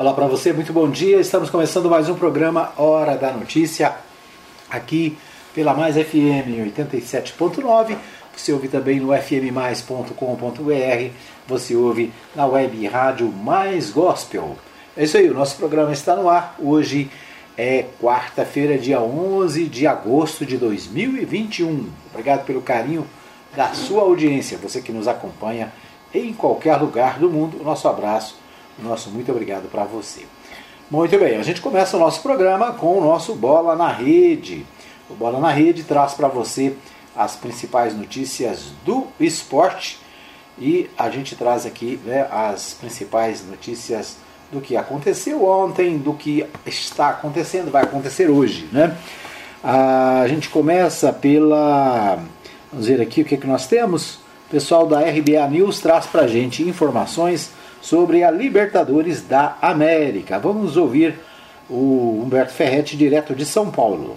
Olá para você, muito bom dia. Estamos começando mais um programa Hora da Notícia aqui pela Mais FM 87.9. Você ouve também no fmmais.com.br. Você ouve na web rádio Mais Gospel. É isso aí, o nosso programa está no ar. Hoje é quarta-feira, dia 11 de agosto de 2021. Obrigado pelo carinho da sua audiência, você que nos acompanha em qualquer lugar do mundo. O nosso abraço nosso muito obrigado para você. Muito bem, a gente começa o nosso programa com o nosso Bola na Rede. O Bola na Rede traz para você as principais notícias do esporte e a gente traz aqui né, as principais notícias do que aconteceu ontem, do que está acontecendo, vai acontecer hoje. Né? A gente começa pela. Vamos ver aqui o que, é que nós temos. O pessoal da RBA News traz para gente informações sobre a Libertadores da América. Vamos ouvir o Humberto Ferretti, direto de São Paulo.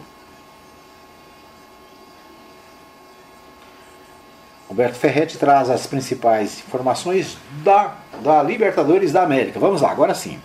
Humberto Ferretti traz as principais informações da, da Libertadores da América. Vamos lá, agora sim.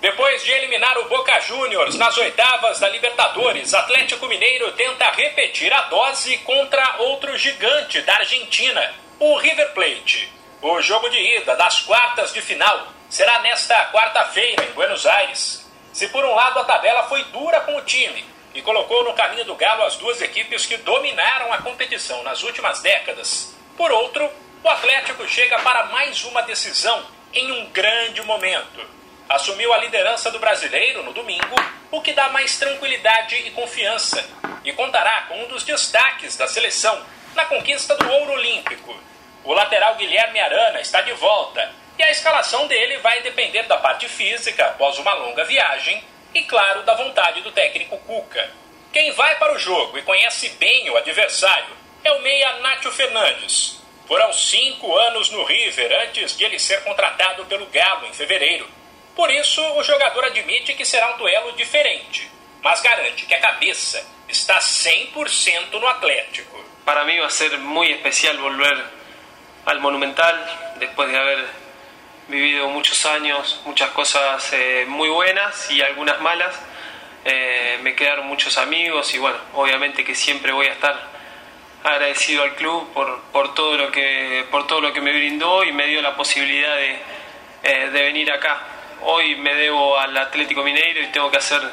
Depois de eliminar o Boca Juniors nas oitavas da Libertadores, Atlético Mineiro tenta repetir a dose contra outro gigante da Argentina, o River Plate. O jogo de ida das quartas de final será nesta quarta-feira em Buenos Aires. Se por um lado a tabela foi dura com o time e colocou no caminho do Galo as duas equipes que dominaram a competição nas últimas décadas, por outro, o Atlético chega para mais uma decisão em um grande momento assumiu a liderança do brasileiro no domingo, o que dá mais tranquilidade e confiança, e contará com um dos destaques da seleção na conquista do ouro olímpico. O lateral Guilherme Arana está de volta e a escalação dele vai depender da parte física após uma longa viagem e, claro, da vontade do técnico Cuca. Quem vai para o jogo e conhece bem o adversário é o meia Nátio Fernandes. Foram cinco anos no River antes de ele ser contratado pelo Galo em fevereiro por isso, o jogador admite que será um duelo diferente, mas garante que a cabeça está 100% no Atlético. Para mí va a ser muy especial volver al Monumental después de haber vivido muchos años, muchas cosas eh, muy buenas y algunas malas. Eh, me quedaron muchos amigos y bueno, obviamente que siempre voy a estar agradecido al club por, por, todo, lo que, por todo lo que me brindó y me dio la posibilidad de, eh, de venir acá. Hoy me debo al Atlético Mineiro e tenho que fazer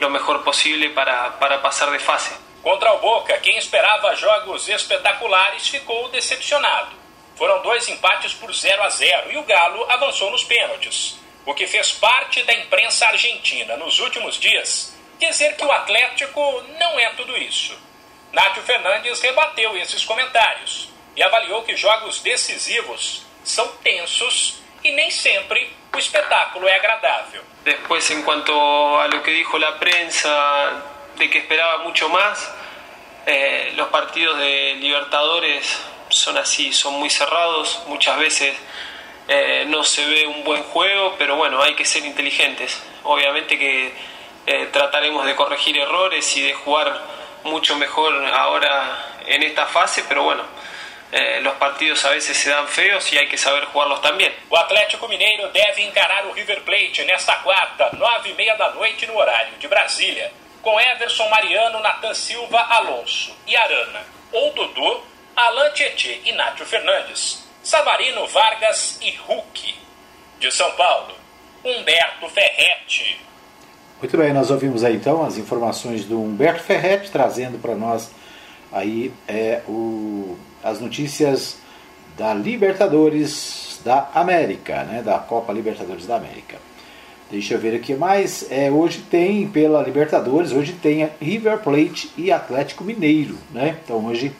o melhor possível para, para passar de fase. Contra o Boca, quem esperava jogos espetaculares ficou decepcionado. Foram dois empates por 0 a 0 e o Galo avançou nos pênaltis, o que fez parte da imprensa argentina nos últimos dias dizer que o Atlético não é tudo isso. Nátio Fernandes rebateu esses comentários e avaliou que jogos decisivos são tensos e nem sempre o espetáculo é agradável. Después, en cuanto a lo que dijo la prensa, de que esperaba mucho más, eh, los partidos de Libertadores son así, son muy cerrados, muchas veces eh, no se ve un buen juego, pero bueno, hay que ser inteligentes. Obviamente que eh, trataremos de corregir errores y de jugar mucho mejor ahora en esta fase, pero bueno, eh, los partidos a veces se dan feos y hay que saber jugarlos también. O Atlético Mineiro deve encarar o River Plate nesta quarta, nove e meia da noite no horário de Brasília, com Everson Mariano, Natan Silva, Alonso e Arana, ou Dudu, Alan Tietê e Nátio Fernandes, Savarino, Vargas e Hulk. De São Paulo, Humberto Ferretti. Muito bem, nós ouvimos aí então as informações do Humberto Ferretti trazendo para nós aí é o as notícias da Libertadores da América, né, da Copa Libertadores da América. Deixa eu ver aqui mais. É, hoje tem pela Libertadores, hoje tem River Plate e Atlético Mineiro, né? Então hoje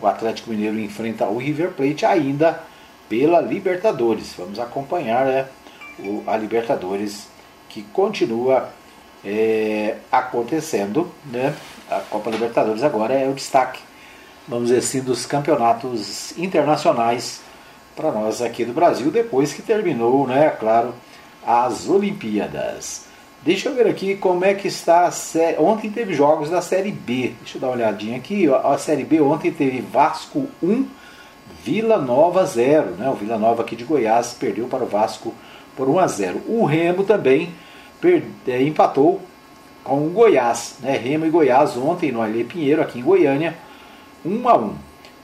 o Atlético Mineiro enfrenta o River Plate ainda pela Libertadores. Vamos acompanhar né, o, a Libertadores que continua é, acontecendo, né? A Copa Libertadores agora é o destaque vamos dizer assim, dos campeonatos internacionais para nós aqui do Brasil, depois que terminou, né, claro, as Olimpíadas. Deixa eu ver aqui como é que está a série. Ontem teve jogos da Série B. Deixa eu dar uma olhadinha aqui. A Série B ontem teve Vasco 1, Vila Nova 0. Né? O Vila Nova aqui de Goiás perdeu para o Vasco por 1 a 0. O Remo também é, empatou com o Goiás. Né? Remo e Goiás ontem no Alê Pinheiro, aqui em Goiânia, 1 a 1.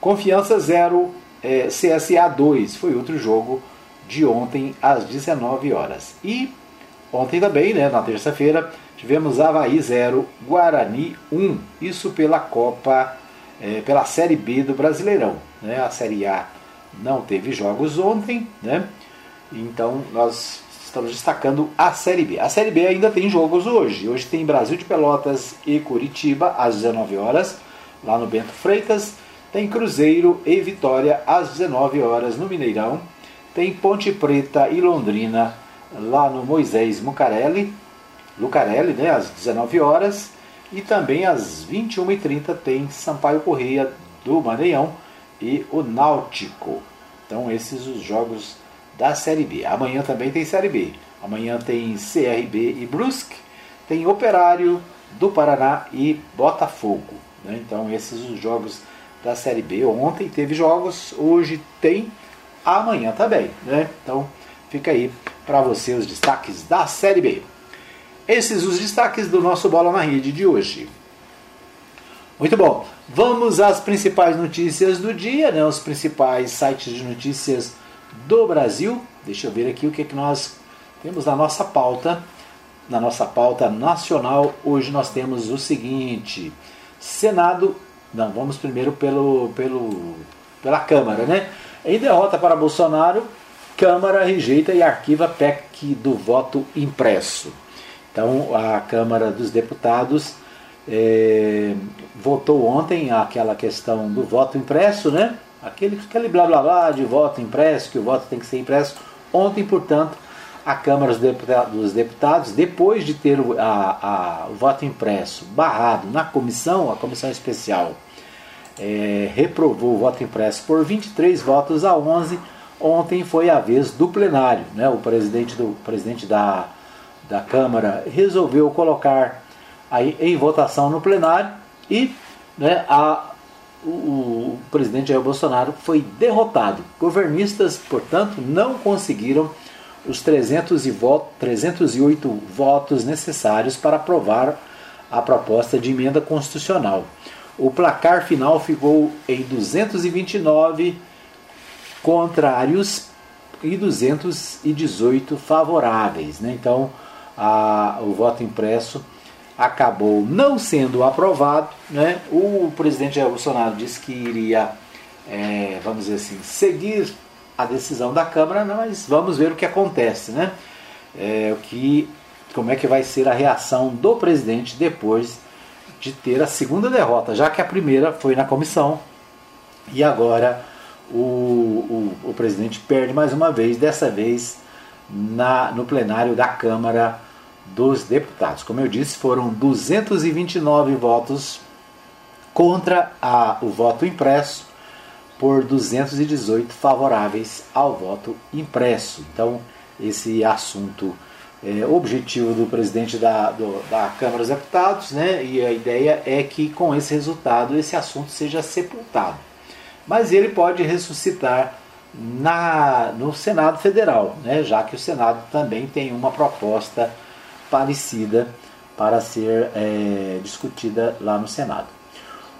Confiança 0, é, CSA 2. Foi outro jogo de ontem às 19 horas. E Ontem também, né, na terça-feira, tivemos Havaí 0, Guarani 1. Isso pela Copa, é, pela Série B do Brasileirão. Né? A Série A não teve jogos ontem, né? Então nós estamos destacando a Série B. A Série B ainda tem jogos hoje. Hoje tem Brasil de Pelotas e Curitiba às 19 horas, lá no Bento Freitas. Tem Cruzeiro e Vitória às 19 horas no Mineirão. Tem Ponte Preta e Londrina lá no Moisés Mucarelli, Lucarelli, né, às 19 horas, e também às 21h30 tem Sampaio Correia do Maranhão e o Náutico. Então esses os jogos da Série B. Amanhã também tem Série B. Amanhã tem CRB e Brusque, tem Operário do Paraná e Botafogo. Né? Então esses os jogos da Série B. Ontem teve jogos, hoje tem, amanhã também. Né? Então fica aí para você os destaques da Série B. Esses os destaques do nosso Bola na Rede de hoje. Muito bom. Vamos às principais notícias do dia, né? os principais sites de notícias do Brasil. Deixa eu ver aqui o que, é que nós temos na nossa pauta. Na nossa pauta nacional, hoje nós temos o seguinte: Senado. Não, vamos primeiro pelo, pelo, pela Câmara, né? Em derrota para Bolsonaro, Câmara rejeita e arquiva PEC do voto impresso. Então, a Câmara dos Deputados é, votou ontem aquela questão do voto impresso, né? Aquele, aquele blá blá blá de voto impresso, que o voto tem que ser impresso. Ontem, portanto, a Câmara dos Deputados, depois de ter a, a, o voto impresso barrado na comissão, a comissão especial é, reprovou o voto impresso por 23 votos a 11 Ontem foi a vez do plenário, né? o presidente, do, presidente da, da Câmara resolveu colocar aí em votação no plenário e né, a, o, o presidente Jair Bolsonaro foi derrotado. Governistas, portanto, não conseguiram os 300 e voto, 308 votos necessários para aprovar a proposta de emenda constitucional. O placar final ficou em 229 contrários e 218 favoráveis. Né? Então, a, o voto impresso acabou não sendo aprovado. Né? O presidente Bolsonaro disse que iria, é, vamos dizer assim, seguir a decisão da Câmara, mas vamos ver o que acontece. Né? É, o que, como é que vai ser a reação do presidente depois de ter a segunda derrota, já que a primeira foi na comissão e agora o, o, o presidente perde mais uma vez, dessa vez na, no plenário da Câmara dos Deputados. Como eu disse, foram 229 votos contra a, o voto impresso, por 218 favoráveis ao voto impresso. Então, esse assunto é objetivo do presidente da, do, da Câmara dos Deputados, né? E a ideia é que com esse resultado esse assunto seja sepultado mas ele pode ressuscitar na, no Senado Federal, né, já que o Senado também tem uma proposta parecida para ser é, discutida lá no Senado.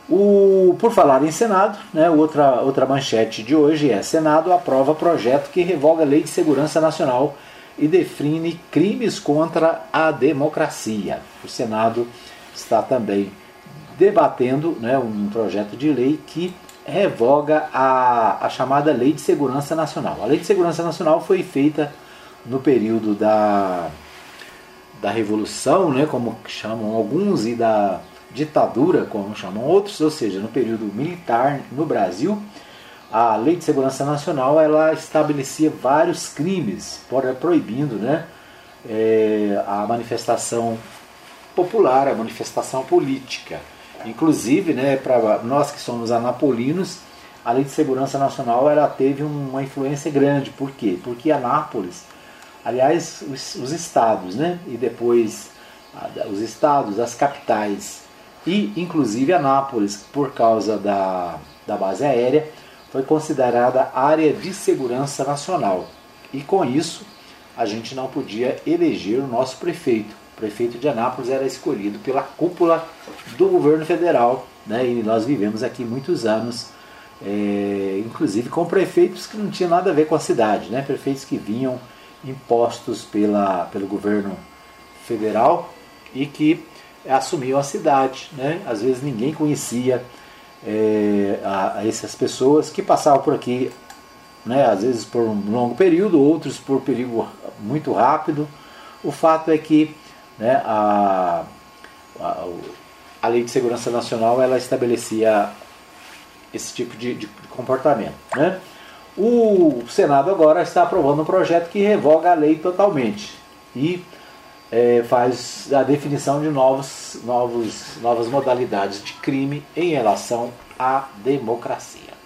O, por falar em Senado, né, outra, outra manchete de hoje é: Senado aprova projeto que revoga a Lei de Segurança Nacional e define crimes contra a democracia. O Senado está também debatendo né, um projeto de lei que revoga a, a chamada Lei de Segurança Nacional. A Lei de Segurança Nacional foi feita no período da, da Revolução, né, como chamam alguns, e da ditadura, como chamam outros, ou seja, no período militar no Brasil, a Lei de Segurança Nacional ela estabelecia vários crimes, proibindo né, é, a manifestação popular, a manifestação política. Inclusive, né, para nós que somos anapolinos, a Lei de Segurança Nacional ela teve uma influência grande. Por quê? Porque Anápolis aliás, os, os estados, né? E depois os estados, as capitais e inclusive Anápolis, por causa da, da base aérea, foi considerada área de segurança nacional. E com isso, a gente não podia eleger o nosso prefeito. O prefeito de Anápolis era escolhido pela cúpula do governo federal, né? e nós vivemos aqui muitos anos, é, inclusive com prefeitos que não tinham nada a ver com a cidade, né? prefeitos que vinham impostos pela, pelo governo federal e que assumiam a cidade. Né? Às vezes ninguém conhecia é, a, a, essas pessoas que passavam por aqui, né? às vezes por um longo período, outros por período muito rápido. O fato é que né, a, a, a Lei de Segurança Nacional ela estabelecia esse tipo de, de comportamento. Né? O Senado agora está aprovando um projeto que revoga a lei totalmente e é, faz a definição de novos, novos, novas modalidades de crime em relação à democracia.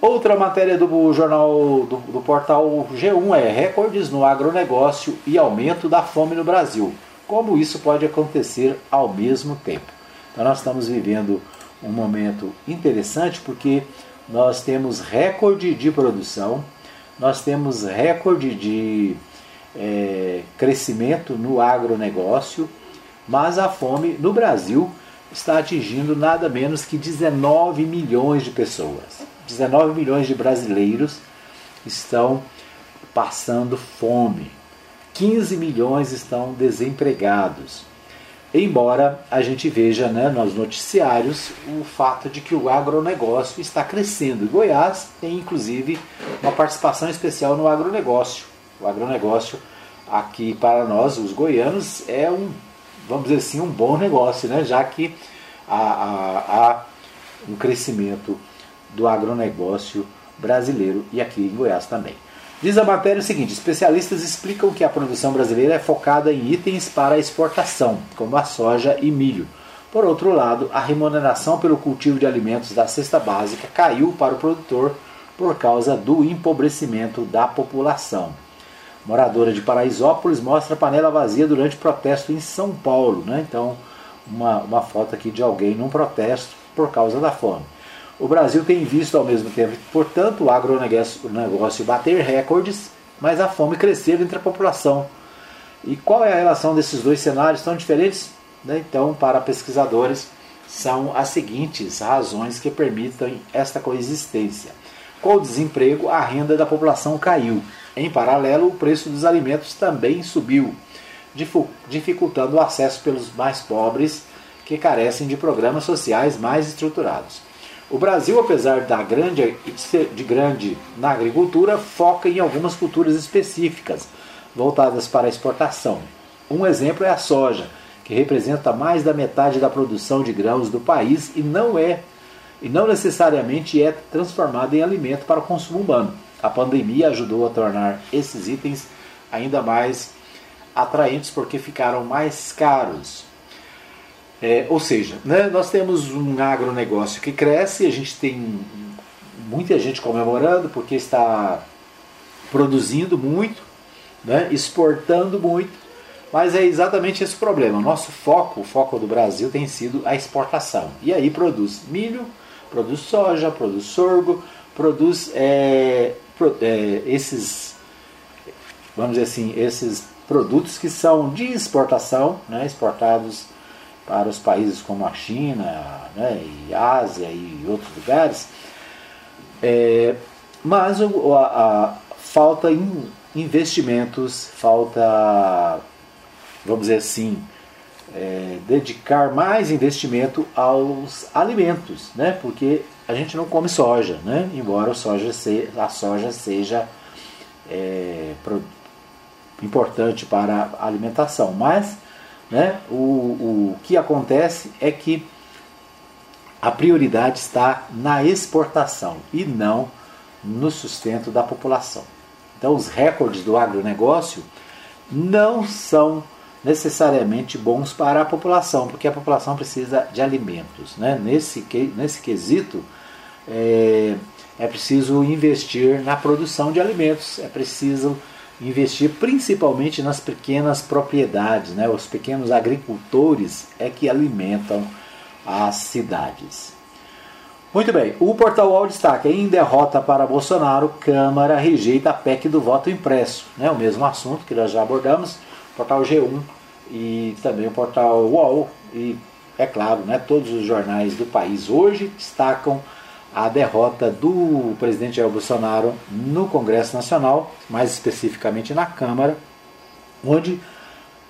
Outra matéria do jornal do, do, portal G1 é recordes no agronegócio e aumento da fome no Brasil. Como isso pode acontecer ao mesmo tempo? Então nós estamos vivendo um momento interessante porque nós temos recorde de produção, nós temos recorde de é, crescimento no agronegócio, mas a fome no Brasil está atingindo nada menos que 19 milhões de pessoas. 19 milhões de brasileiros estão passando fome. 15 milhões estão desempregados. Embora a gente veja né, nos noticiários o fato de que o agronegócio está crescendo. Goiás tem inclusive uma participação especial no agronegócio. O agronegócio aqui para nós, os goianos, é um, vamos dizer assim, um bom negócio, né? já que há, há, há um crescimento do agronegócio brasileiro e aqui em Goiás também. Diz a matéria o seguinte: especialistas explicam que a produção brasileira é focada em itens para exportação, como a soja e milho. Por outro lado, a remuneração pelo cultivo de alimentos da cesta básica caiu para o produtor por causa do empobrecimento da população moradora de Paraisópolis, mostra panela vazia durante protesto em São Paulo. Né? Então, uma, uma foto aqui de alguém num protesto por causa da fome. O Brasil tem visto ao mesmo tempo, portanto, o agronegócio bater recordes, mas a fome crescer entre a população. E qual é a relação desses dois cenários tão diferentes? Né? Então, para pesquisadores, são as seguintes razões que permitem esta coexistência. Com o desemprego, a renda da população caiu. Em paralelo, o preço dos alimentos também subiu, dificultando o acesso pelos mais pobres que carecem de programas sociais mais estruturados. O Brasil, apesar da grande, de grande na agricultura, foca em algumas culturas específicas voltadas para a exportação. Um exemplo é a soja, que representa mais da metade da produção de grãos do país e não é e não necessariamente é transformada em alimento para o consumo humano. A pandemia ajudou a tornar esses itens ainda mais atraentes porque ficaram mais caros. É, ou seja, né, nós temos um agronegócio que cresce, a gente tem muita gente comemorando porque está produzindo muito, né, exportando muito, mas é exatamente esse o problema. Nosso foco, o foco do Brasil tem sido a exportação. E aí produz milho, produz soja, produz sorgo, produz é, é, esses, vamos dizer assim, esses produtos que são de exportação, né, exportados para os países como a China, né, e Ásia e outros lugares, é, mas a, a, falta em investimentos, falta, vamos dizer assim, é, dedicar mais investimento aos alimentos, né? Porque a gente não come soja, né? Embora soja se, a soja seja é, pro, importante para a alimentação, mas né, o, o que acontece é que a prioridade está na exportação e não no sustento da população. Então, os recordes do agronegócio não são necessariamente bons para a população, porque a população precisa de alimentos. Né? Nesse, nesse quesito, é, é preciso investir na produção de alimentos, é preciso investir principalmente nas pequenas propriedades, né? Os pequenos agricultores é que alimentam as cidades. Muito bem, o portal UOL destaca em derrota para Bolsonaro, Câmara rejeita a PEC do voto impresso. Né? O mesmo assunto que nós já abordamos, portal G1 e também o portal UOL e, é claro, né, todos os jornais do país hoje destacam a derrota do presidente Jair Bolsonaro no Congresso Nacional, mais especificamente na Câmara, onde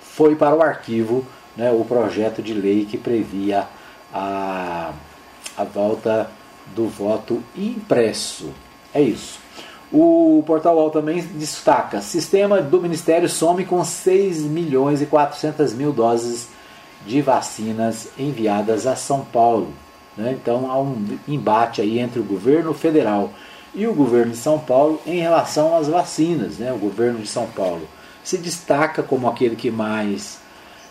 foi para o arquivo né, o projeto de lei que previa a a volta do voto impresso. É isso. O Portal UOL também destaca: sistema do Ministério some com 6 milhões e 400 mil doses de vacinas enviadas a São Paulo. Né? Então há um embate aí entre o governo federal e o governo de São Paulo em relação às vacinas. Né? O governo de São Paulo se destaca como aquele que mais,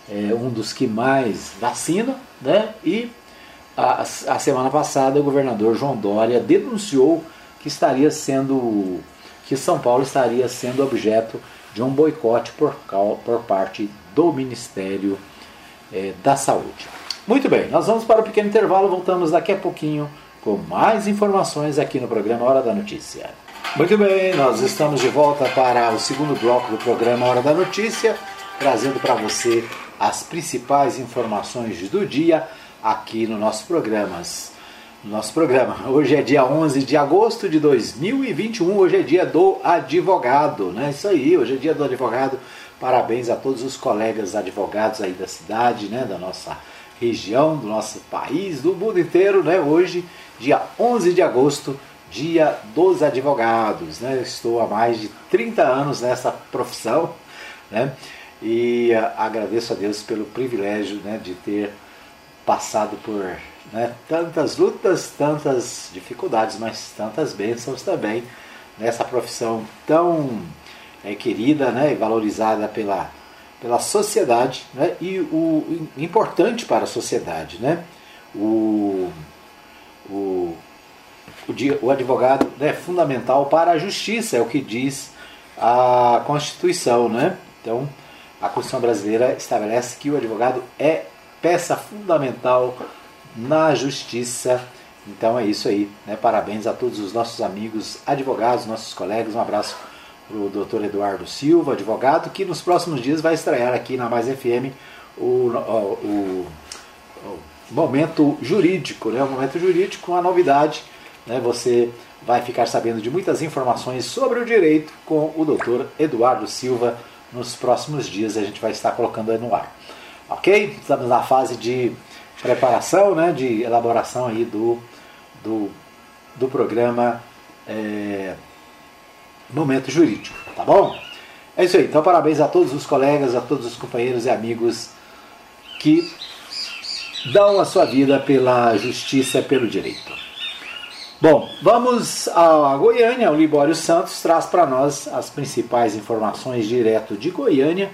é, um dos que mais vacina, né? e a, a semana passada, o governador João Dória denunciou que estaria sendo que São Paulo estaria sendo objeto de um boicote por, por parte do Ministério eh, da Saúde. Muito bem, nós vamos para o um pequeno intervalo, voltamos daqui a pouquinho com mais informações aqui no programa Hora da Notícia. Muito bem, nós estamos de volta para o segundo bloco do programa Hora da Notícia, trazendo para você as principais informações do dia aqui no nosso programa. Nosso programa. Hoje é dia 11 de agosto de 2021. Hoje é dia do advogado, né? Isso aí, hoje é dia do advogado. Parabéns a todos os colegas advogados aí da cidade, né, da nossa região, do nosso país, do mundo inteiro, né? Hoje, dia 11 de agosto, dia dos advogados, né? estou há mais de 30 anos nessa profissão, né? E uh, agradeço a Deus pelo privilégio, né, de ter passado por né, tantas lutas, tantas dificuldades, mas tantas bênçãos também nessa profissão tão é, querida né, e valorizada pela, pela sociedade né, e o importante para a sociedade. Né, o, o, o, advogado né, é fundamental para a justiça, é o que diz a Constituição. Né? Então, a Constituição brasileira estabelece que o advogado é peça fundamental na justiça. Então é isso aí. Né? Parabéns a todos os nossos amigos advogados, nossos colegas. Um abraço para o doutor Eduardo Silva, advogado, que nos próximos dias vai estrear aqui na Mais FM o, o, o, momento jurídico. Né? O momento jurídico, uma novidade. Né? Você vai ficar sabendo de muitas informações sobre o direito com o doutor Eduardo Silva. Nos próximos dias a gente vai estar colocando no ar. Ok? Estamos na fase de preparação, né, de elaboração aí do, do, do programa é, Momento Jurídico, tá bom? É isso aí, então parabéns a todos os colegas, a todos os companheiros e amigos que dão a sua vida pela justiça pelo direito. Bom, vamos a Goiânia. O Libório Santos traz para nós as principais informações direto de Goiânia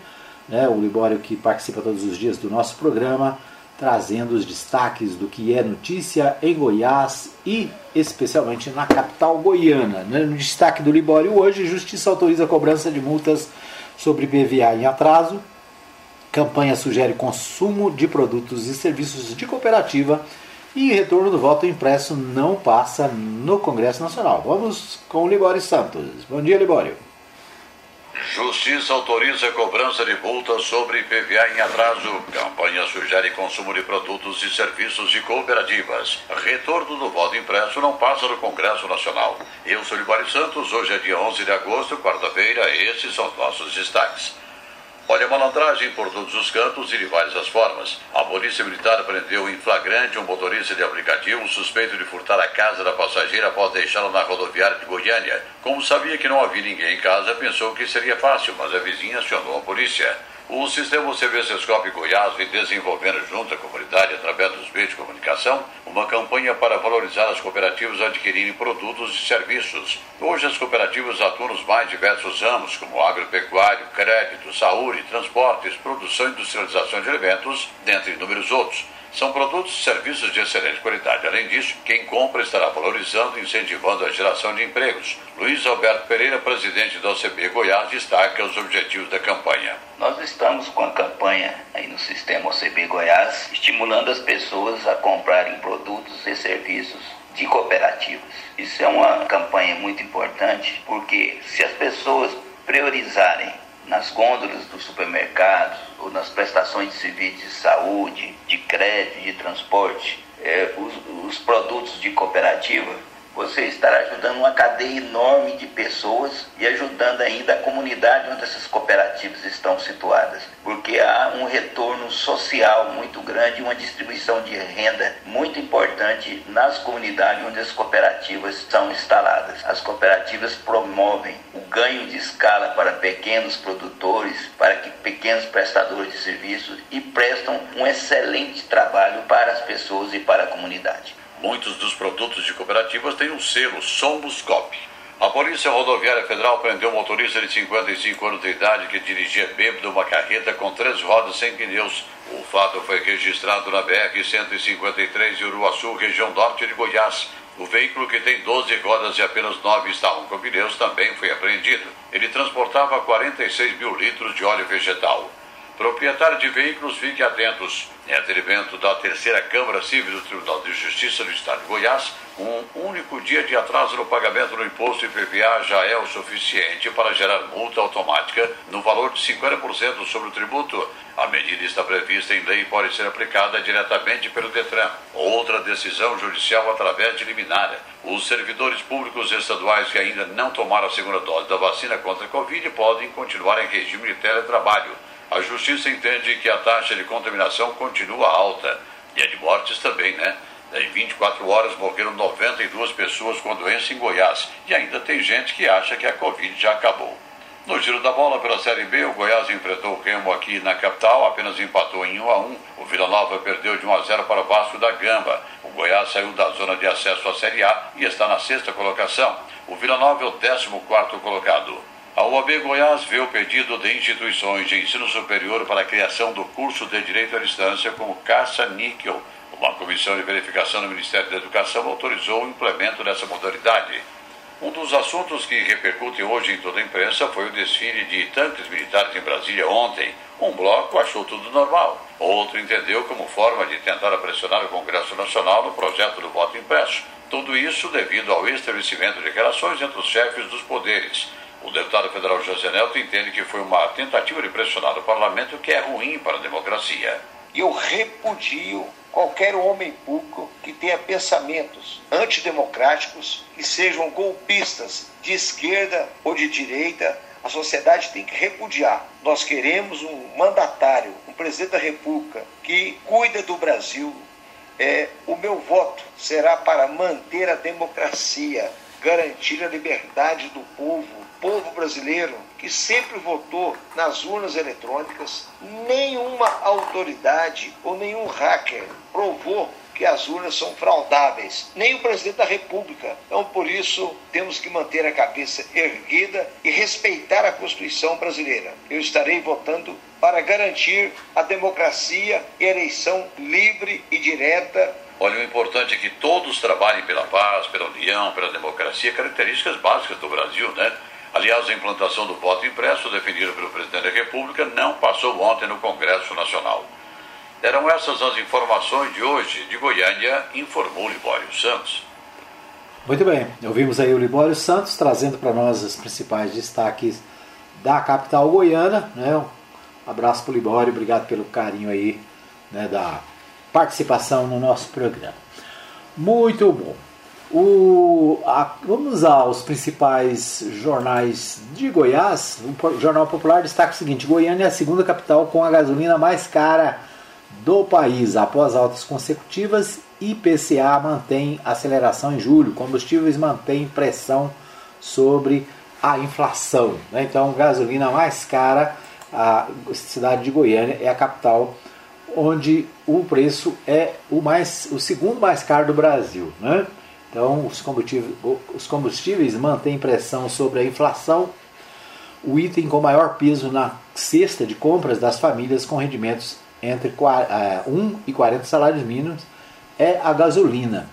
né, o Libório que participa todos os dias do nosso programa, trazendo os destaques do que é notícia em Goiás e especialmente na capital goiana. Né? No destaque do Libório hoje, Justiça autoriza cobrança de multas sobre PVA em atraso. Campanha sugere consumo de produtos e serviços de cooperativa e retorno do voto impresso não passa no Congresso Nacional. Vamos com o Libório Santos. Bom dia, Libório. Justiça autoriza cobrança de multas sobre IPVA em atraso. Campanha sugere consumo de produtos e serviços de cooperativas. Retorno do voto impresso não passa no Congresso Nacional. Eu sou Libório Santos, hoje é dia 11 de agosto, quarta-feira, esses são os nossos destaques. Olha a malandragem por todos os cantos e de várias as formas. A Polícia Militar prendeu em flagrante um motorista de aplicativo suspeito de furtar a casa da passageira após deixá-la na rodoviária de Goiânia. Como sabia que não havia ninguém em casa, pensou que seria fácil, mas a vizinha acionou a polícia. O sistema Sescop Goiás vem desenvolvendo junto à comunidade, através dos meios de comunicação, uma campanha para valorizar as cooperativas adquirirem produtos e serviços. Hoje as cooperativas atuam nos mais diversos ramos, como agropecuário, crédito, saúde, transportes, produção e industrialização de alimentos, dentre inúmeros outros. São produtos e serviços de excelente qualidade. Além disso, quem compra estará valorizando e incentivando a geração de empregos. Luiz Alberto Pereira, presidente da OCB Goiás, destaca os objetivos da campanha. Nós estamos com a campanha aí no sistema OCB Goiás, estimulando as pessoas a comprarem produtos e serviços de cooperativas. Isso é uma campanha muito importante porque se as pessoas priorizarem nas gôndolas dos supermercados ou nas prestações de serviços de saúde, de crédito, de transporte, é, os, os produtos de cooperativa, você estará ajudando uma cadeia enorme de pessoas e ajudando ainda a comunidade onde essas cooperativas estão situadas, porque há um retorno social muito grande, uma distribuição de renda muito importante nas comunidades onde as cooperativas são instaladas. As cooperativas promovem o ganho de escala para pequenos produtores, para que pequenos prestadores de serviços e prestam um excelente trabalho para as pessoas e para a comunidade. Muitos dos produtos de cooperativas têm um selo Sombuscop. A Polícia Rodoviária Federal prendeu um motorista de 55 anos de idade que dirigia bêbado uma carreta com três rodas sem pneus. O fato foi registrado na BR-153 de Uruaçu, região norte de Goiás. O veículo, que tem 12 rodas e apenas 9 estavam com pneus, também foi apreendido. Ele transportava 46 mil litros de óleo vegetal. Proprietário de veículos, fique atentos. Em atendimento da terceira Câmara Civil do Tribunal de Justiça do Estado de Goiás, um único dia de atraso no pagamento do imposto IPVA já é o suficiente para gerar multa automática no valor de 50% sobre o tributo. A medida está prevista em lei e pode ser aplicada diretamente pelo Detran. Outra decisão judicial através de liminar. Os servidores públicos estaduais que ainda não tomaram a segunda dose da vacina contra a Covid podem continuar em regime de teletrabalho. A justiça entende que a taxa de contaminação continua alta e a de mortes também, né? Em 24 horas morreram 92 pessoas com doença em Goiás e ainda tem gente que acha que a Covid já acabou. No giro da bola pela Série B, o Goiás enfrentou o Remo aqui na capital, apenas empatou em 1 a 1. O Vila Nova perdeu de 1 a 0 para o Vasco da Gamba. O Goiás saiu da zona de acesso à Série A e está na sexta colocação. O Vila Nova é o 14 quarto colocado. A UAB Goiás vê o pedido de instituições de ensino superior para a criação do curso de Direito à Distância como caça-níquel. Uma comissão de verificação do Ministério da Educação autorizou o implemento dessa modalidade. Um dos assuntos que repercute hoje em toda a imprensa foi o desfile de tanques militares em Brasília ontem. Um bloco achou tudo normal. Outro entendeu como forma de tentar pressionar o Congresso Nacional no projeto do voto impresso. Tudo isso devido ao estabelecimento de relações entre os chefes dos poderes. O deputado federal José Neto entende que foi uma tentativa de pressionar o parlamento que é ruim para a democracia. Eu repudio qualquer homem público que tenha pensamentos antidemocráticos, que sejam golpistas de esquerda ou de direita, a sociedade tem que repudiar. Nós queremos um mandatário, um presidente da República que cuida do Brasil. É, o meu voto será para manter a democracia, garantir a liberdade do povo, povo brasileiro que sempre votou nas urnas eletrônicas, nenhuma autoridade ou nenhum hacker provou que as urnas são fraudáveis, nem o presidente da República. Então, por isso, temos que manter a cabeça erguida e respeitar a Constituição brasileira. Eu estarei votando para garantir a democracia e a eleição livre e direta Olha, o importante é que todos trabalhem pela paz, pela união, pela democracia, características básicas do Brasil, né? Aliás, a implantação do voto impresso, defendida pelo presidente da República, não passou ontem no Congresso Nacional. Eram essas as informações de hoje. De Goiânia, informou Libório Santos. Muito bem, ouvimos aí o Libório Santos trazendo para nós os principais destaques da capital goiana. Né? Um abraço para o Libório, obrigado pelo carinho aí né, da participação no nosso programa. Muito bom. O, a, vamos aos principais jornais de Goiás. O Jornal Popular destaca o seguinte: Goiânia é a segunda capital com a gasolina mais cara do país. Após altas consecutivas, IPCA mantém aceleração em julho. Combustíveis mantém pressão sobre a inflação. Né? Então, gasolina mais cara, a cidade de Goiânia é a capital onde o preço é o mais o segundo mais caro do Brasil, né? Então, os combustíveis, os combustíveis mantêm pressão sobre a inflação, o item com maior peso na cesta de compras das famílias com rendimentos entre 1 e 40 salários mínimos é a gasolina.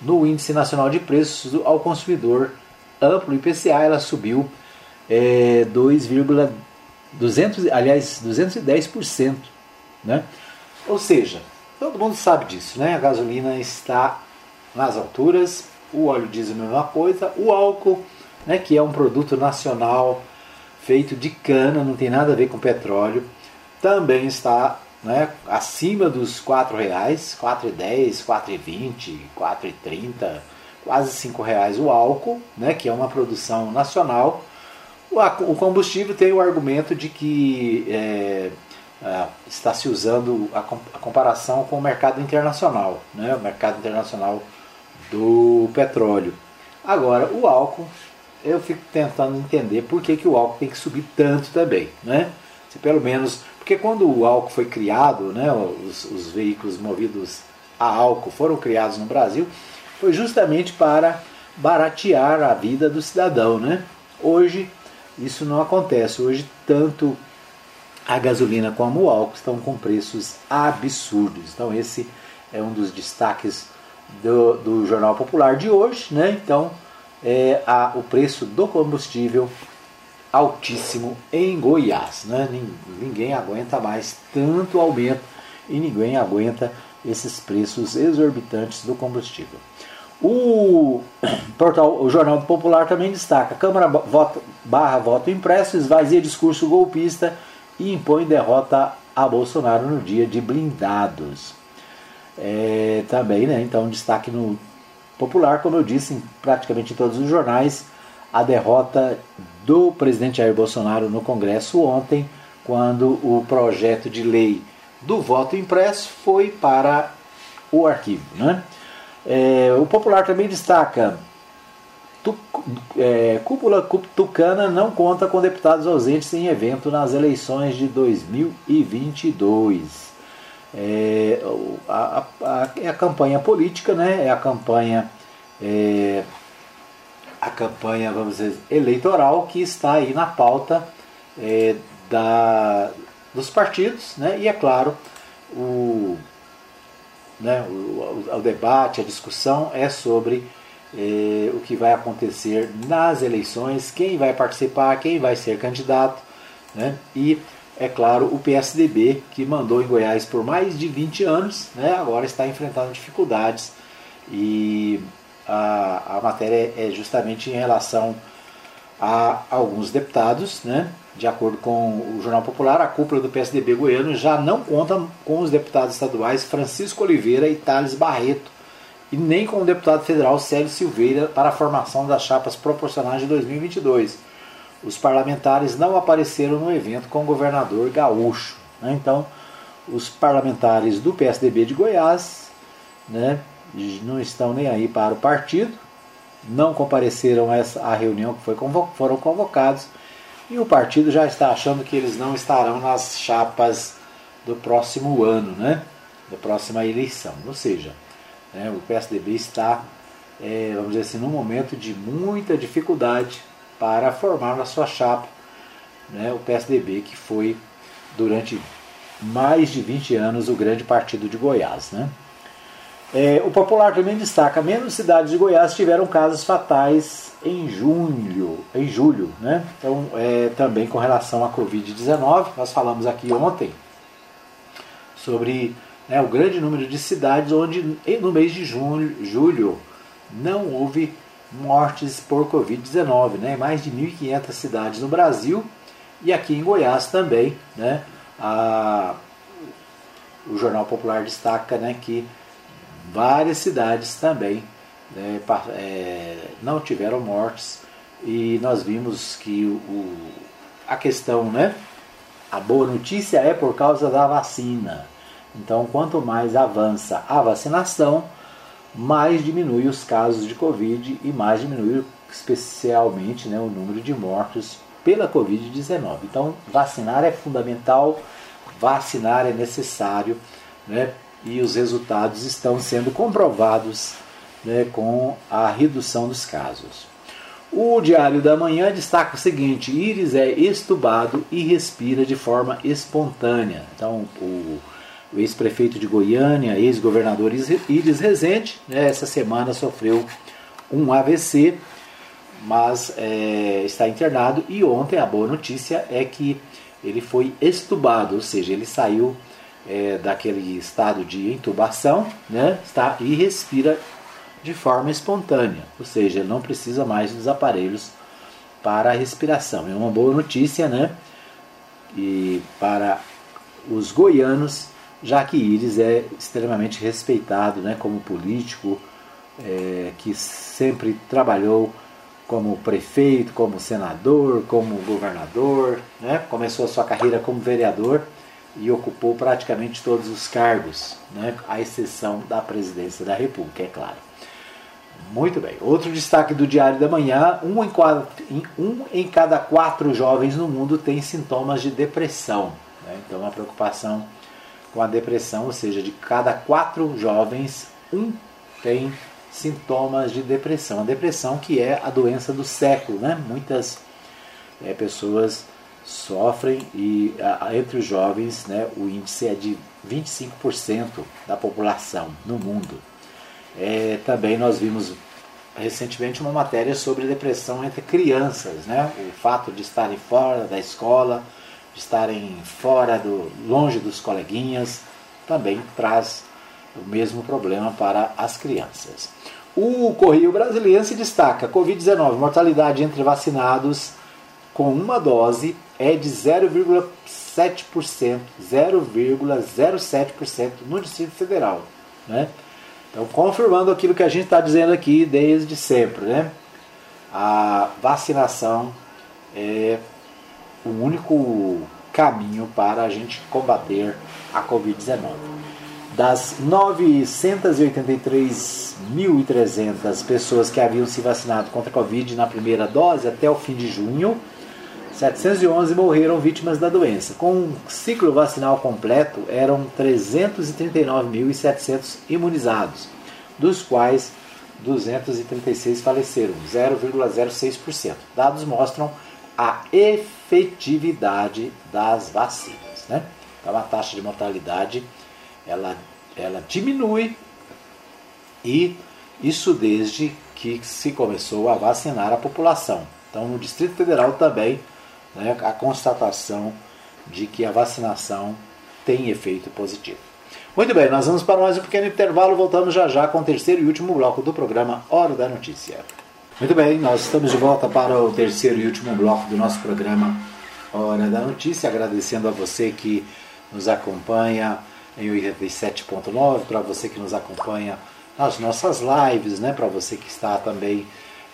No Índice Nacional de Preços ao Consumidor Amplo IPCA, ela subiu é, 2,200, aliás, 210%, né? Ou seja, todo mundo sabe disso, né? A gasolina está nas alturas, o óleo diesel a mesma coisa, o álcool, né, que é um produto nacional feito de cana, não tem nada a ver com petróleo, também está né, acima dos R$ reais, R$ 4,10, R$ 4,20, R$ 4,30, quase R$ reais o álcool, né, que é uma produção nacional. O combustível tem o argumento de que é, é, está se usando a, comparação com o mercado internacional, né, o mercado internacional do petróleo. Agora, o álcool, eu fico tentando entender por que, que o álcool tem que subir tanto também, né? Se pelo menos, porque quando o álcool foi criado, né, os, os veículos movidos a álcool foram criados no Brasil, foi justamente para baratear a vida do cidadão, né? Hoje isso não acontece. Hoje tanto a gasolina como o álcool estão com preços absurdos. Então esse é um dos destaques do, do Jornal Popular de hoje, né? Então, é, a, o preço do combustível altíssimo em Goiás, né? Ninguém aguenta mais tanto aumento e ninguém aguenta esses preços exorbitantes do combustível. O portal, o Jornal Popular também destaca: Câmara vota, barra voto impresso esvazia discurso golpista e impõe derrota a Bolsonaro no dia de blindados é, também, né? Então, destaque no popular, como eu disse, em praticamente todos os jornais, a derrota do presidente Jair Bolsonaro no Congresso ontem, quando o projeto de lei do voto impresso foi para o arquivo. Né? É, o popular também destaca tu, é, cúpula tucana não conta com deputados ausentes em evento nas eleições de 2022. É a, a, é a campanha política, né? é a campanha é, a campanha, vamos dizer, eleitoral que está aí na pauta é, da, dos partidos, né? e é claro, o, né, o, o, o debate, a discussão é sobre é, o que vai acontecer nas eleições, quem vai participar, quem vai ser candidato, né? e é claro, o PSDB, que mandou em Goiás por mais de 20 anos, né, agora está enfrentando dificuldades. E a, a matéria é justamente em relação a alguns deputados, né, de acordo com o Jornal Popular, a cúpula do PSDB goiano já não conta com os deputados estaduais Francisco Oliveira e Thales Barreto, e nem com o deputado federal Célio Silveira para a formação das chapas proporcionais de 2022 os parlamentares não apareceram no evento com o governador gaúcho. Né? Então, os parlamentares do PSDB de Goiás né, não estão nem aí para o partido, não compareceram a reunião que foi convo foram convocados e o partido já está achando que eles não estarão nas chapas do próximo ano, né, da próxima eleição. Ou seja, né, o PSDB está, é, vamos dizer assim, num momento de muita dificuldade para formar na sua chapa né, o PSDB, que foi durante mais de 20 anos o grande partido de Goiás. Né? É, o Popular também destaca: menos cidades de Goiás tiveram casos fatais em junho, em julho. Né? Então, é, também com relação à Covid-19, nós falamos aqui ontem sobre né, o grande número de cidades onde no mês de junho, julho não houve mortes por Covid-19, né? mais de 1.500 cidades no Brasil e aqui em Goiás também. Né? A, o Jornal Popular destaca né, que várias cidades também né, é, não tiveram mortes e nós vimos que o, a questão, né, a boa notícia é por causa da vacina. Então, quanto mais avança a vacinação, mais diminui os casos de Covid e mais diminui especialmente né, o número de mortos pela Covid-19. Então, vacinar é fundamental, vacinar é necessário, né, e os resultados estão sendo comprovados né, com a redução dos casos. O Diário da Manhã destaca o seguinte: Íris é estubado e respira de forma espontânea. Então, o o ex-prefeito de Goiânia, ex-governador Iris Rezende, né, essa semana sofreu um AVC, mas é, está internado. E ontem a boa notícia é que ele foi estubado, ou seja, ele saiu é, daquele estado de intubação né, está, e respira de forma espontânea, ou seja, ele não precisa mais dos aparelhos para a respiração. É uma boa notícia, né? E para os goianos já que Iris é extremamente respeitado né, como político, é, que sempre trabalhou como prefeito, como senador, como governador, né? começou a sua carreira como vereador e ocupou praticamente todos os cargos, né? à exceção da presidência da República, é claro. Muito bem. Outro destaque do Diário da Manhã: um em, quatro, um em cada quatro jovens no mundo tem sintomas de depressão. Né? Então, uma preocupação com a depressão, ou seja, de cada quatro jovens, um tem sintomas de depressão. A depressão que é a doença do século, né? Muitas é, pessoas sofrem e a, entre os jovens né, o índice é de 25% da população no mundo. É, também nós vimos recentemente uma matéria sobre depressão entre crianças, né? o fato de estarem fora da escola, estarem fora do longe dos coleguinhas, também traz o mesmo problema para as crianças. O Correio Brasileiro se destaca: Covid-19, mortalidade entre vacinados com uma dose é de 0,7%, 0,07% no Distrito Federal. Né? Então, confirmando aquilo que a gente está dizendo aqui desde sempre, né? a vacinação é o único caminho para a gente combater a Covid-19. Das 983.300 pessoas que haviam se vacinado contra a Covid na primeira dose até o fim de junho, 711 morreram vítimas da doença. Com um ciclo vacinal completo, eram 339.700 imunizados, dos quais 236 faleceram, 0,06%. Dados mostram a efetividade das vacinas. Né? Então a taxa de mortalidade ela, ela diminui e isso desde que se começou a vacinar a população. Então no Distrito Federal também né, a constatação de que a vacinação tem efeito positivo. Muito bem, nós vamos para mais um pequeno intervalo, voltamos já já com o terceiro e último bloco do programa Hora da Notícia. Muito bem, nós estamos de volta para o terceiro e último bloco do nosso programa Hora da Notícia, agradecendo a você que nos acompanha em 87.9, para você que nos acompanha nas nossas lives, né, para você que está também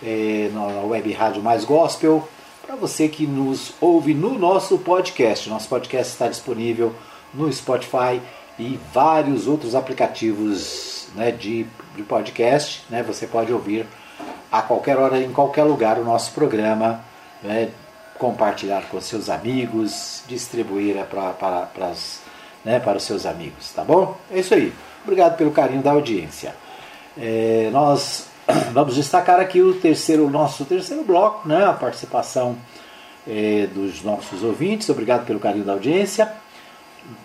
eh, na web rádio Mais Gospel, para você que nos ouve no nosso podcast. Nosso podcast está disponível no Spotify e vários outros aplicativos né, de, de podcast. Né, você pode ouvir a qualquer hora, em qualquer lugar, o nosso programa, né, compartilhar com seus amigos, distribuir para, para, para, as, né, para os seus amigos, tá bom? É isso aí. Obrigado pelo carinho da audiência. É, nós vamos destacar aqui o terceiro, nosso terceiro bloco, né, a participação é, dos nossos ouvintes. Obrigado pelo carinho da audiência.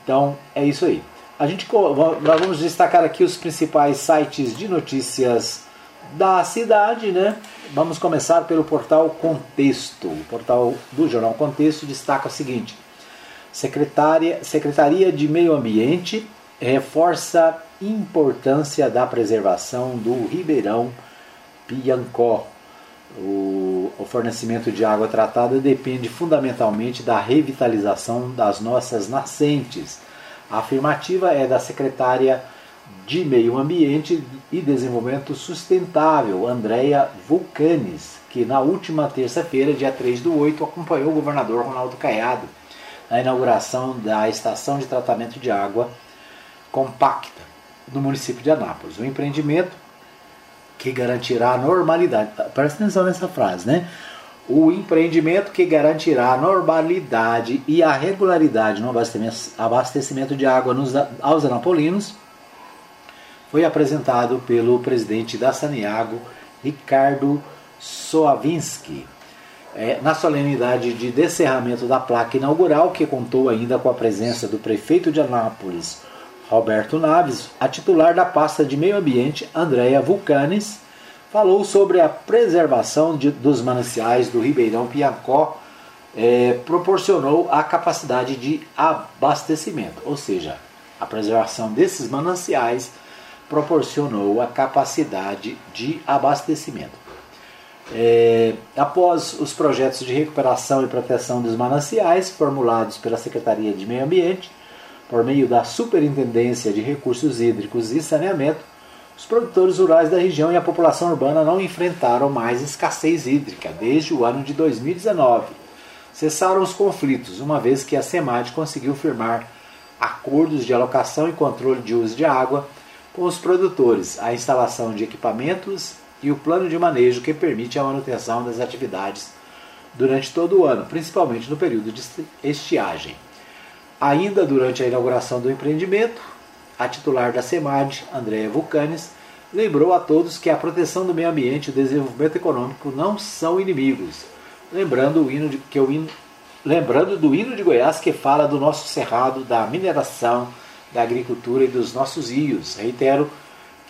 Então é isso aí. A gente nós vamos destacar aqui os principais sites de notícias da cidade, né? Vamos começar pelo portal Contexto. O portal do jornal Contexto destaca o seguinte: Secretaria, Secretaria de Meio Ambiente reforça importância da preservação do Ribeirão Piancó. O, o fornecimento de água tratada depende fundamentalmente da revitalização das nossas nascentes. A afirmativa é da secretária de Meio Ambiente e Desenvolvimento Sustentável, Andréia Vulcanes, que na última terça-feira, dia 3 do 8, acompanhou o governador Ronaldo Caiado na inauguração da estação de tratamento de água compacta no município de Anápolis. O empreendimento que garantirá a normalidade. Presta atenção nessa frase, né? O empreendimento que garantirá a normalidade e a regularidade no abastecimento de água nos, aos anapolinos foi apresentado pelo presidente da Saniago, Ricardo Soavinski, é, na solenidade de descerramento da placa inaugural, que contou ainda com a presença do prefeito de Anápolis, Roberto Naves, a titular da pasta de Meio Ambiente, Andrea Vulcanes, falou sobre a preservação de, dos mananciais do Ribeirão Piancó, é, proporcionou a capacidade de abastecimento, ou seja, a preservação desses mananciais proporcionou a capacidade de abastecimento. É, após os projetos de recuperação e proteção dos mananciais formulados pela Secretaria de Meio Ambiente, por meio da Superintendência de Recursos Hídricos e Saneamento, os produtores rurais da região e a população urbana não enfrentaram mais escassez hídrica desde o ano de 2019. Cessaram os conflitos, uma vez que a SEMAD conseguiu firmar acordos de alocação e controle de uso de água com os produtores, a instalação de equipamentos e o plano de manejo que permite a manutenção das atividades durante todo o ano, principalmente no período de estiagem. Ainda durante a inauguração do empreendimento, a titular da SEMAD, Andréa Vulcanes, lembrou a todos que a proteção do meio ambiente e o desenvolvimento econômico não são inimigos, lembrando, o hino de, que o hino, lembrando do hino de Goiás que fala do nosso cerrado, da mineração, da agricultura e dos nossos rios. Reitero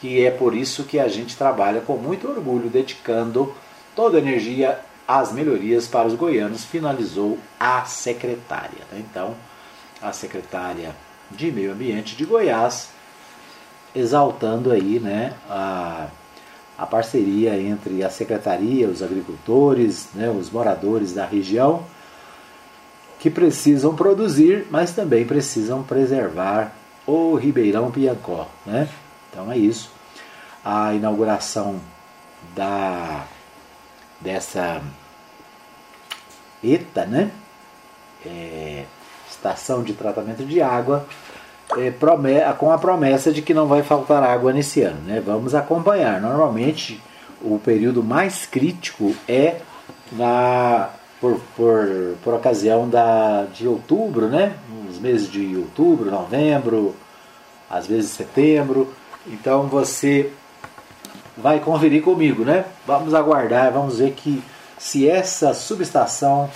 que é por isso que a gente trabalha com muito orgulho, dedicando toda a energia às melhorias para os goianos, finalizou a secretária. Então, a secretária de Meio Ambiente de Goiás, exaltando aí né, a, a parceria entre a secretaria, os agricultores, né, os moradores da região, que precisam produzir, mas também precisam preservar o Ribeirão Piancó. Né? Então é isso. A inauguração da dessa ETA, né? É, estação de tratamento de água, é, com a promessa de que não vai faltar água nesse ano. Né? Vamos acompanhar. Normalmente, o período mais crítico é na, por, por, por ocasião da, de outubro, né? nos meses de outubro, novembro, às vezes setembro. Então você vai conferir comigo, né? Vamos aguardar, vamos ver que se essa subestação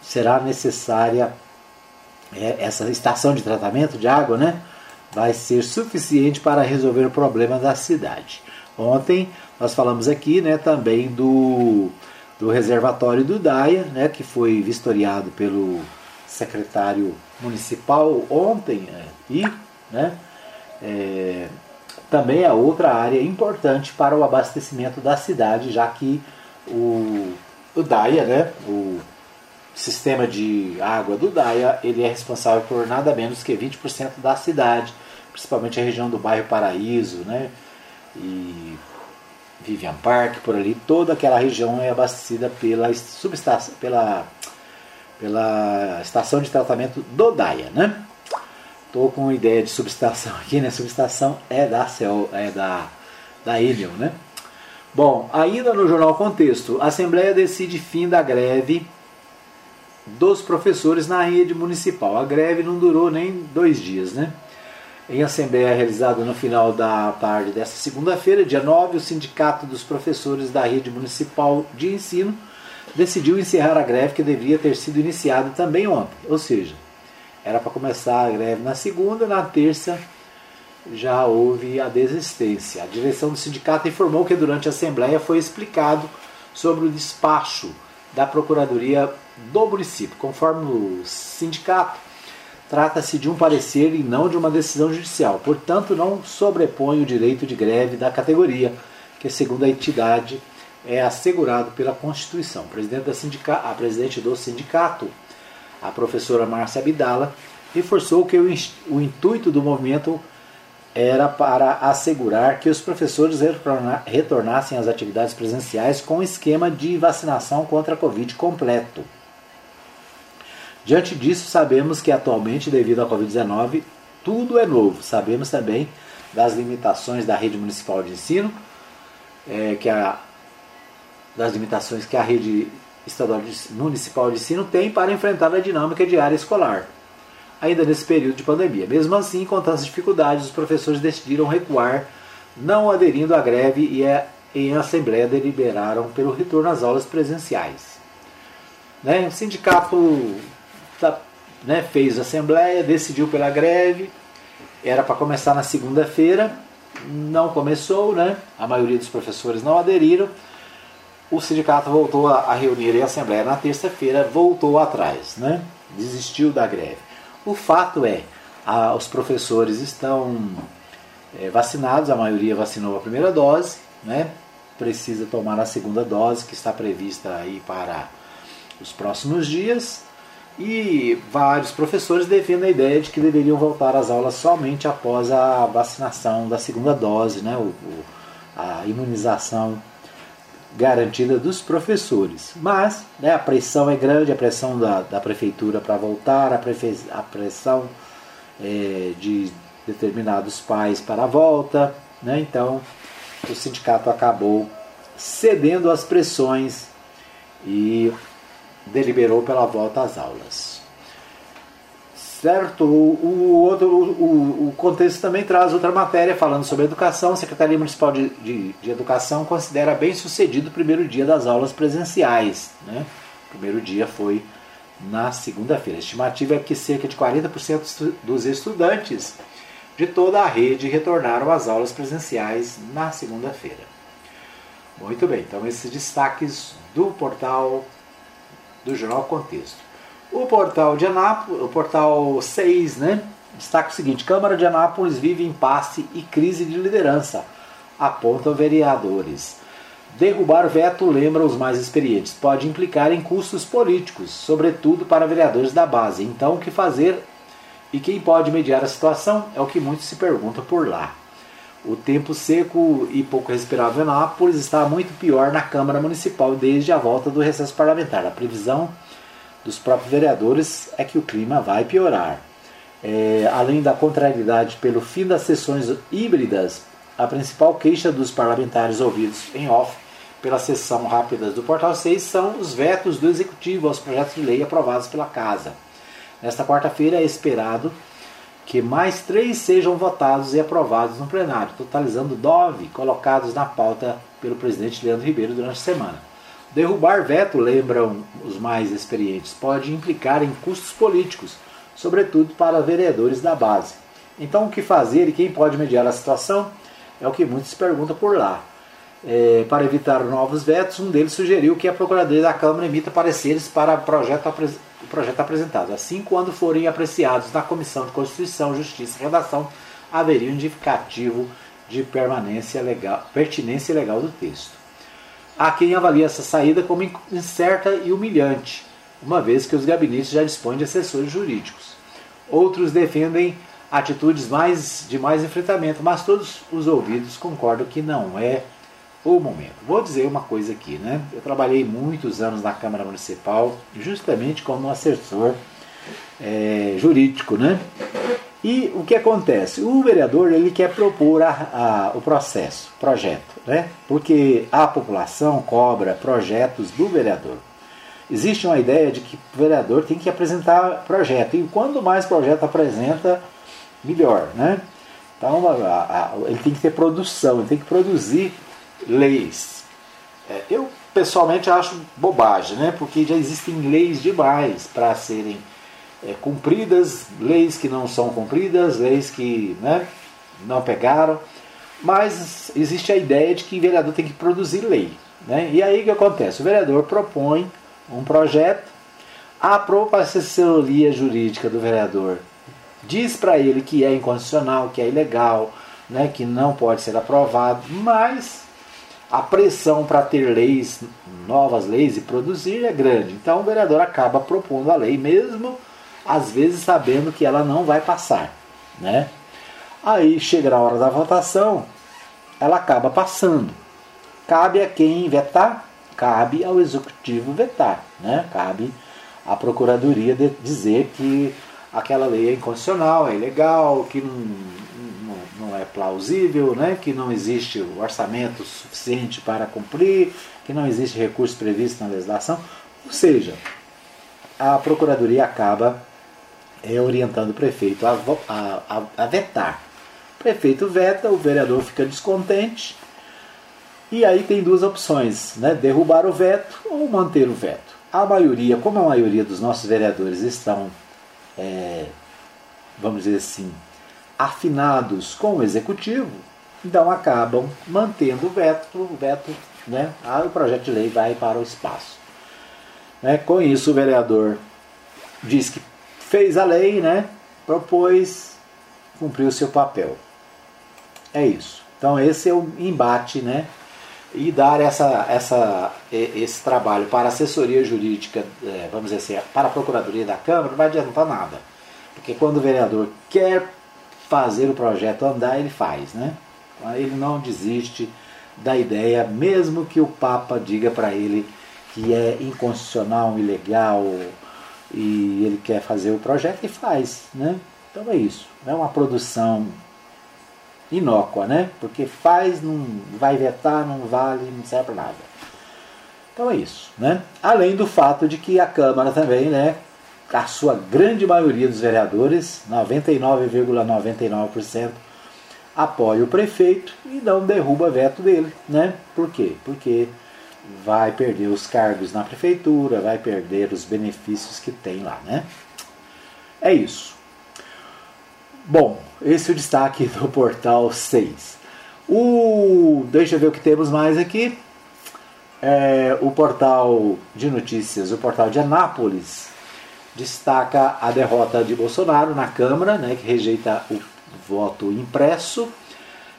será necessária é, essa estação de tratamento de água, né, vai ser suficiente para resolver o problema da cidade. Ontem nós falamos aqui, né, também do, do reservatório do Daia, né, que foi vistoriado pelo secretário municipal ontem é, e, né, é, também é outra área importante para o abastecimento da cidade, já que o, o Daia, né, o sistema de água do Daia, ele é responsável por nada menos que 20% da cidade, principalmente a região do bairro Paraíso, né? E Vivian Park, por ali, toda aquela região é abastecida pela subestação, pela, pela estação de tratamento do Daia, né? Tô com ideia de subestação aqui, né? Subestação é da CEL, é da, da Enel, né? Bom, ainda no jornal Contexto, a Assembleia decide fim da greve dos professores na rede municipal. A greve não durou nem dois dias, né? Em assembleia realizada no final da tarde desta segunda-feira, dia 9, o Sindicato dos Professores da Rede Municipal de Ensino decidiu encerrar a greve que deveria ter sido iniciada também ontem. Ou seja, era para começar a greve na segunda, na terça já houve a desistência. A direção do sindicato informou que durante a assembleia foi explicado sobre o despacho da Procuradoria do município. Conforme o sindicato, trata-se de um parecer e não de uma decisão judicial. Portanto, não sobrepõe o direito de greve da categoria, que, segundo a entidade, é assegurado pela Constituição. A presidente, do sindicato, a professora Márcia Abdala, reforçou que o, intuito do movimento era para assegurar que os professores retornassem às atividades presenciais com esquema de vacinação contra a Covid completo. Diante disso, sabemos que atualmente, devido à Covid-19, tudo é novo. Sabemos também das limitações da rede municipal de ensino, é, que a, das limitações que a rede estadual de, municipal de ensino tem para enfrentar a dinâmica de área escolar, ainda nesse período de pandemia. Mesmo assim, com tantas dificuldades, os professores decidiram recuar, não aderindo à greve e é, em assembleia deliberaram pelo retorno às aulas presenciais. Né? O sindicato tá, né, fez assembleia, decidiu pela greve Era para começar na segunda-feira, não começou, né? A maioria dos professores não aderiram. O sindicato voltou a reunir em assembleia na terça-feira, voltou atrás, né? Desistiu da greve. O fato é, a, os professores estão é, vacinados, a maioria vacinou a primeira dose, né? Precisa tomar a segunda dose que está prevista aí para os próximos dias. E vários professores defendem a ideia de que deveriam voltar às aulas somente após a vacinação da segunda dose, né? O, o, a imunização garantida dos professores. Mas né, a pressão é grande, a pressão da, da prefeitura para voltar, a, prefe, a pressão é, de determinados pais para a volta. Né? Então o sindicato acabou cedendo às pressões e deliberou pela volta às aulas. Certo? O, outro, o, o, contexto também traz outra matéria falando sobre educação. A Secretaria Municipal de, de, de, Educação considera bem sucedido o primeiro dia das aulas presenciais. Né? O primeiro dia foi na segunda-feira. A estimativa é que cerca de 40% dos estudantes de toda a rede retornaram às aulas presenciais na segunda-feira. Muito bem, então esses destaques do portal do Jornal Contexto. O portal de Anápolis, o portal 6, né? Destaca o seguinte: Câmara de Anápolis vive impasse e crise de liderança, apontam vereadores. Derrubar veto, lembra os mais experientes, pode implicar em custos políticos, sobretudo para vereadores da base. Então, o que fazer e quem pode mediar a situação é o que muitos se perguntam por lá. O tempo seco e pouco respirável em Nápoles está muito pior na Câmara Municipal desde a volta do recesso parlamentar. A previsão dos próprios vereadores é que o clima vai piorar. É, além da contrariedade pelo fim das sessões híbridas, a principal queixa dos parlamentares ouvidos em off pela sessão rápida do Portal 6 são os vetos do Executivo aos projetos de lei aprovados pela Casa. Nesta quarta-feira é esperado que mais três sejam votados e aprovados no plenário, totalizando nove colocados na pauta pelo presidente Leandro Ribeiro durante a semana. Derrubar veto, lembram os mais experientes, pode implicar em custos políticos, sobretudo para vereadores da base. Então, o que fazer e quem pode mediar a situação é o que muitos perguntam por lá. É, para evitar novos vetos, um deles sugeriu que a Procuradoria da Câmara emita pareceres para o projeto o projeto apresentado. Assim, quando forem apreciados na Comissão de Constituição, Justiça e Redação, haveria um indicativo de permanência legal, pertinência legal do texto. Há quem avalie essa saída como incerta e humilhante, uma vez que os gabinetes já dispõem de assessores jurídicos. Outros defendem atitudes mais, de mais enfrentamento, mas todos os ouvidos concordam que não é o momento. Vou dizer uma coisa aqui, né? Eu trabalhei muitos anos na Câmara Municipal, justamente como assessor é, jurídico, né? E o que acontece? O vereador ele quer propor a, a, o processo, projeto, né? Porque a população cobra projetos do vereador. Existe uma ideia de que o vereador tem que apresentar projeto e quanto mais projeto apresenta, melhor, né? Então a, ele tem que ter produção, ele tem que produzir leis. É, eu pessoalmente acho bobagem, né? porque já existem leis demais para serem é, cumpridas, leis que não são cumpridas, leis que né, não pegaram, mas existe a ideia de que o vereador tem que produzir lei. Né? E aí o que acontece? O vereador propõe um projeto, a própria assessoria jurídica do vereador diz para ele que é inconstitucional, que é ilegal, né, que não pode ser aprovado, mas a pressão para ter leis, novas leis e produzir é grande. Então o vereador acaba propondo a lei, mesmo às vezes sabendo que ela não vai passar. Né? Aí chega a hora da votação, ela acaba passando. Cabe a quem vetar? Cabe ao executivo vetar. Né? Cabe à procuradoria dizer que aquela lei é inconstitucional, é ilegal, que não não é plausível, né? que não existe o orçamento suficiente para cumprir, que não existe recurso previsto na legislação. Ou seja, a Procuradoria acaba é, orientando o prefeito a, a, a, vetar. O prefeito veta, o vereador fica descontente, e aí tem duas opções, né? derrubar o veto ou manter o veto. A maioria, como a maioria dos nossos vereadores estão, é, vamos dizer assim, afinados com o executivo, então acabam mantendo o veto, o veto, né? Ah, o projeto de lei vai para o espaço. Né? Com isso, o vereador diz que fez a lei, né? propôs, cumpriu o seu papel. É isso. Então esse é o embate, né? E dar essa, essa, esse trabalho para a assessoria jurídica, é, vamos dizer assim, para a Procuradoria da Câmara, não vai adiantar nada. Porque quando o vereador quer fazer o projeto andar, ele faz, né? Ele não desiste da ideia, mesmo que o Papa diga para ele que é inconstitucional, ilegal, e ele quer fazer o projeto e faz, né? Então é isso. É uma produção inócua, né? Porque faz, não vai vetar, não vale, não serve para nada. Então é isso, né? Além do fato de que a Câmara também, né? A sua grande maioria dos vereadores, 99,99%, ,99%, apoia o prefeito e não derruba veto dele, né? Por quê? Porque vai perder os cargos na prefeitura, vai perder os benefícios que tem lá, né? É isso. Bom, esse é o destaque do portal 6. O, deixa eu ver o que temos mais aqui. É, o portal de notícias, o portal de Anápolis, destaca a derrota de Bolsonaro na Câmara, né, que rejeita o voto impresso.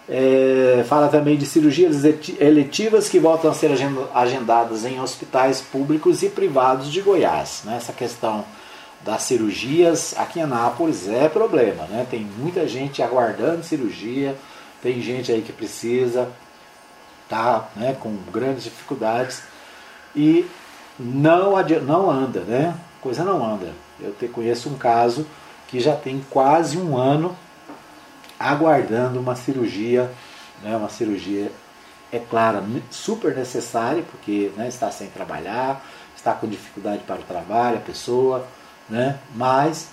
É, fala também de cirurgias eletivas que voltam a ser agendadas em hospitais públicos e privados de Goiás. Né? Essa questão das cirurgias aqui em Anápolis é problema, né? Tem muita gente aguardando cirurgia, tem gente aí que precisa, tá, né, com grandes dificuldades e não não anda, né? Coisa não anda. Eu te conheço um caso que já tem quase um ano aguardando uma cirurgia, né, uma cirurgia é claro, super necessária, porque né, está sem trabalhar, está com dificuldade para o trabalho, a pessoa, né? mas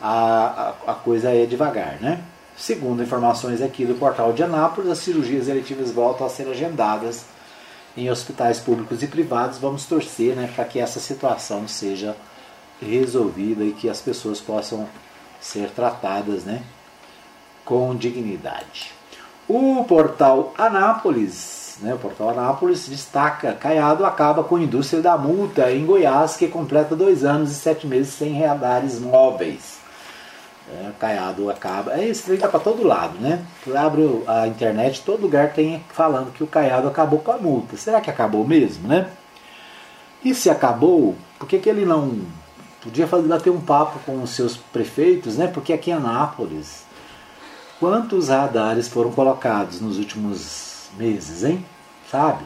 a, a, a coisa é devagar. Né? Segundo informações aqui do portal de Anápolis, as cirurgias eletivas voltam a ser agendadas em hospitais públicos e privados. Vamos torcer né, para que essa situação seja resolvida e que as pessoas possam ser tratadas né, com dignidade. O portal Anápolis né? O portal Anápolis destaca: Caiado acaba com a indústria da multa em Goiás, que completa dois anos e sete meses sem radares móveis. É, Caiado acaba. É isso, está para todo lado, né? Tu abre a internet, todo lugar tem falando que o Caiado acabou com a multa. Será que acabou mesmo, né? E se acabou, por que, que ele não podia fazer, bater um papo com os seus prefeitos, né? Porque aqui em Anápolis, quantos radares foram colocados nos últimos meses, hein? Sabe?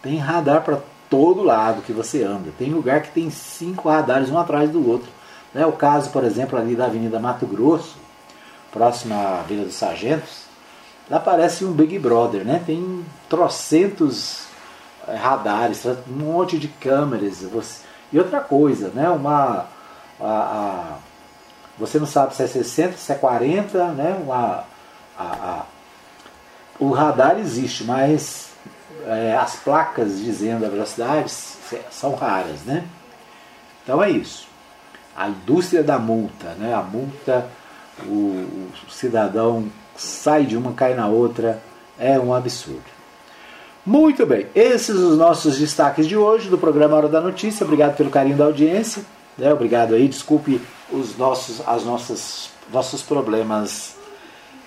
Tem radar para todo lado que você anda. Tem lugar que tem cinco radares um atrás do outro. É o caso, por exemplo, ali da Avenida Mato Grosso, próxima à Vila dos Sargentos, lá parece um Big Brother, né? Tem trocentos eh, radares, um monte de câmeras. E outra coisa, né? Uma, a, a, você não sabe se é 60, se é 40, né? Uma, a, a o radar existe, mas é, as placas dizendo a velocidade são raras, né? Então é isso. A indústria da multa, né? A multa, o, o cidadão sai de uma, cai na outra, é um absurdo. Muito bem, esses os nossos destaques de hoje do programa Hora da Notícia. Obrigado pelo carinho da audiência. Né? Obrigado aí, desculpe os nossos, as nossas, nossos problemas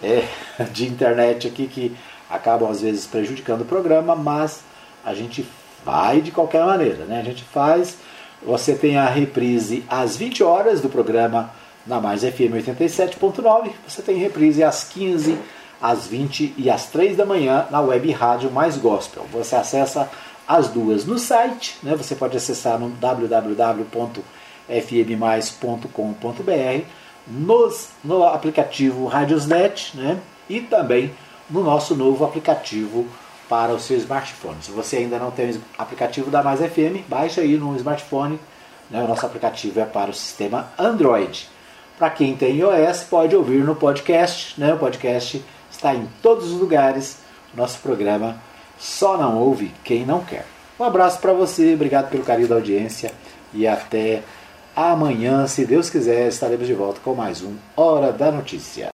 é, de internet aqui que acabam às vezes prejudicando o programa, mas a gente vai de qualquer maneira, né? A gente faz. Você tem a reprise às 20 horas do programa na Mais FM 87.9. Você tem reprise às 15, às 20 e às 3 da manhã na web rádio Mais Gospel. Você acessa as duas no site, né? Você pode acessar no www.fmmais.com.br nos, no aplicativo Radiosnet né? e também no nosso novo aplicativo para o seu smartphone. Se você ainda não tem o aplicativo da Mais FM, baixe aí no smartphone. Né? O nosso aplicativo é para o sistema Android. Para quem tem iOS, pode ouvir no podcast. Né? O podcast está em todos os lugares. Nosso programa só não ouve quem não quer. Um abraço para você, obrigado pelo carinho da audiência e até Amanhã, se Deus quiser, estaremos de volta com mais um Hora da Notícia.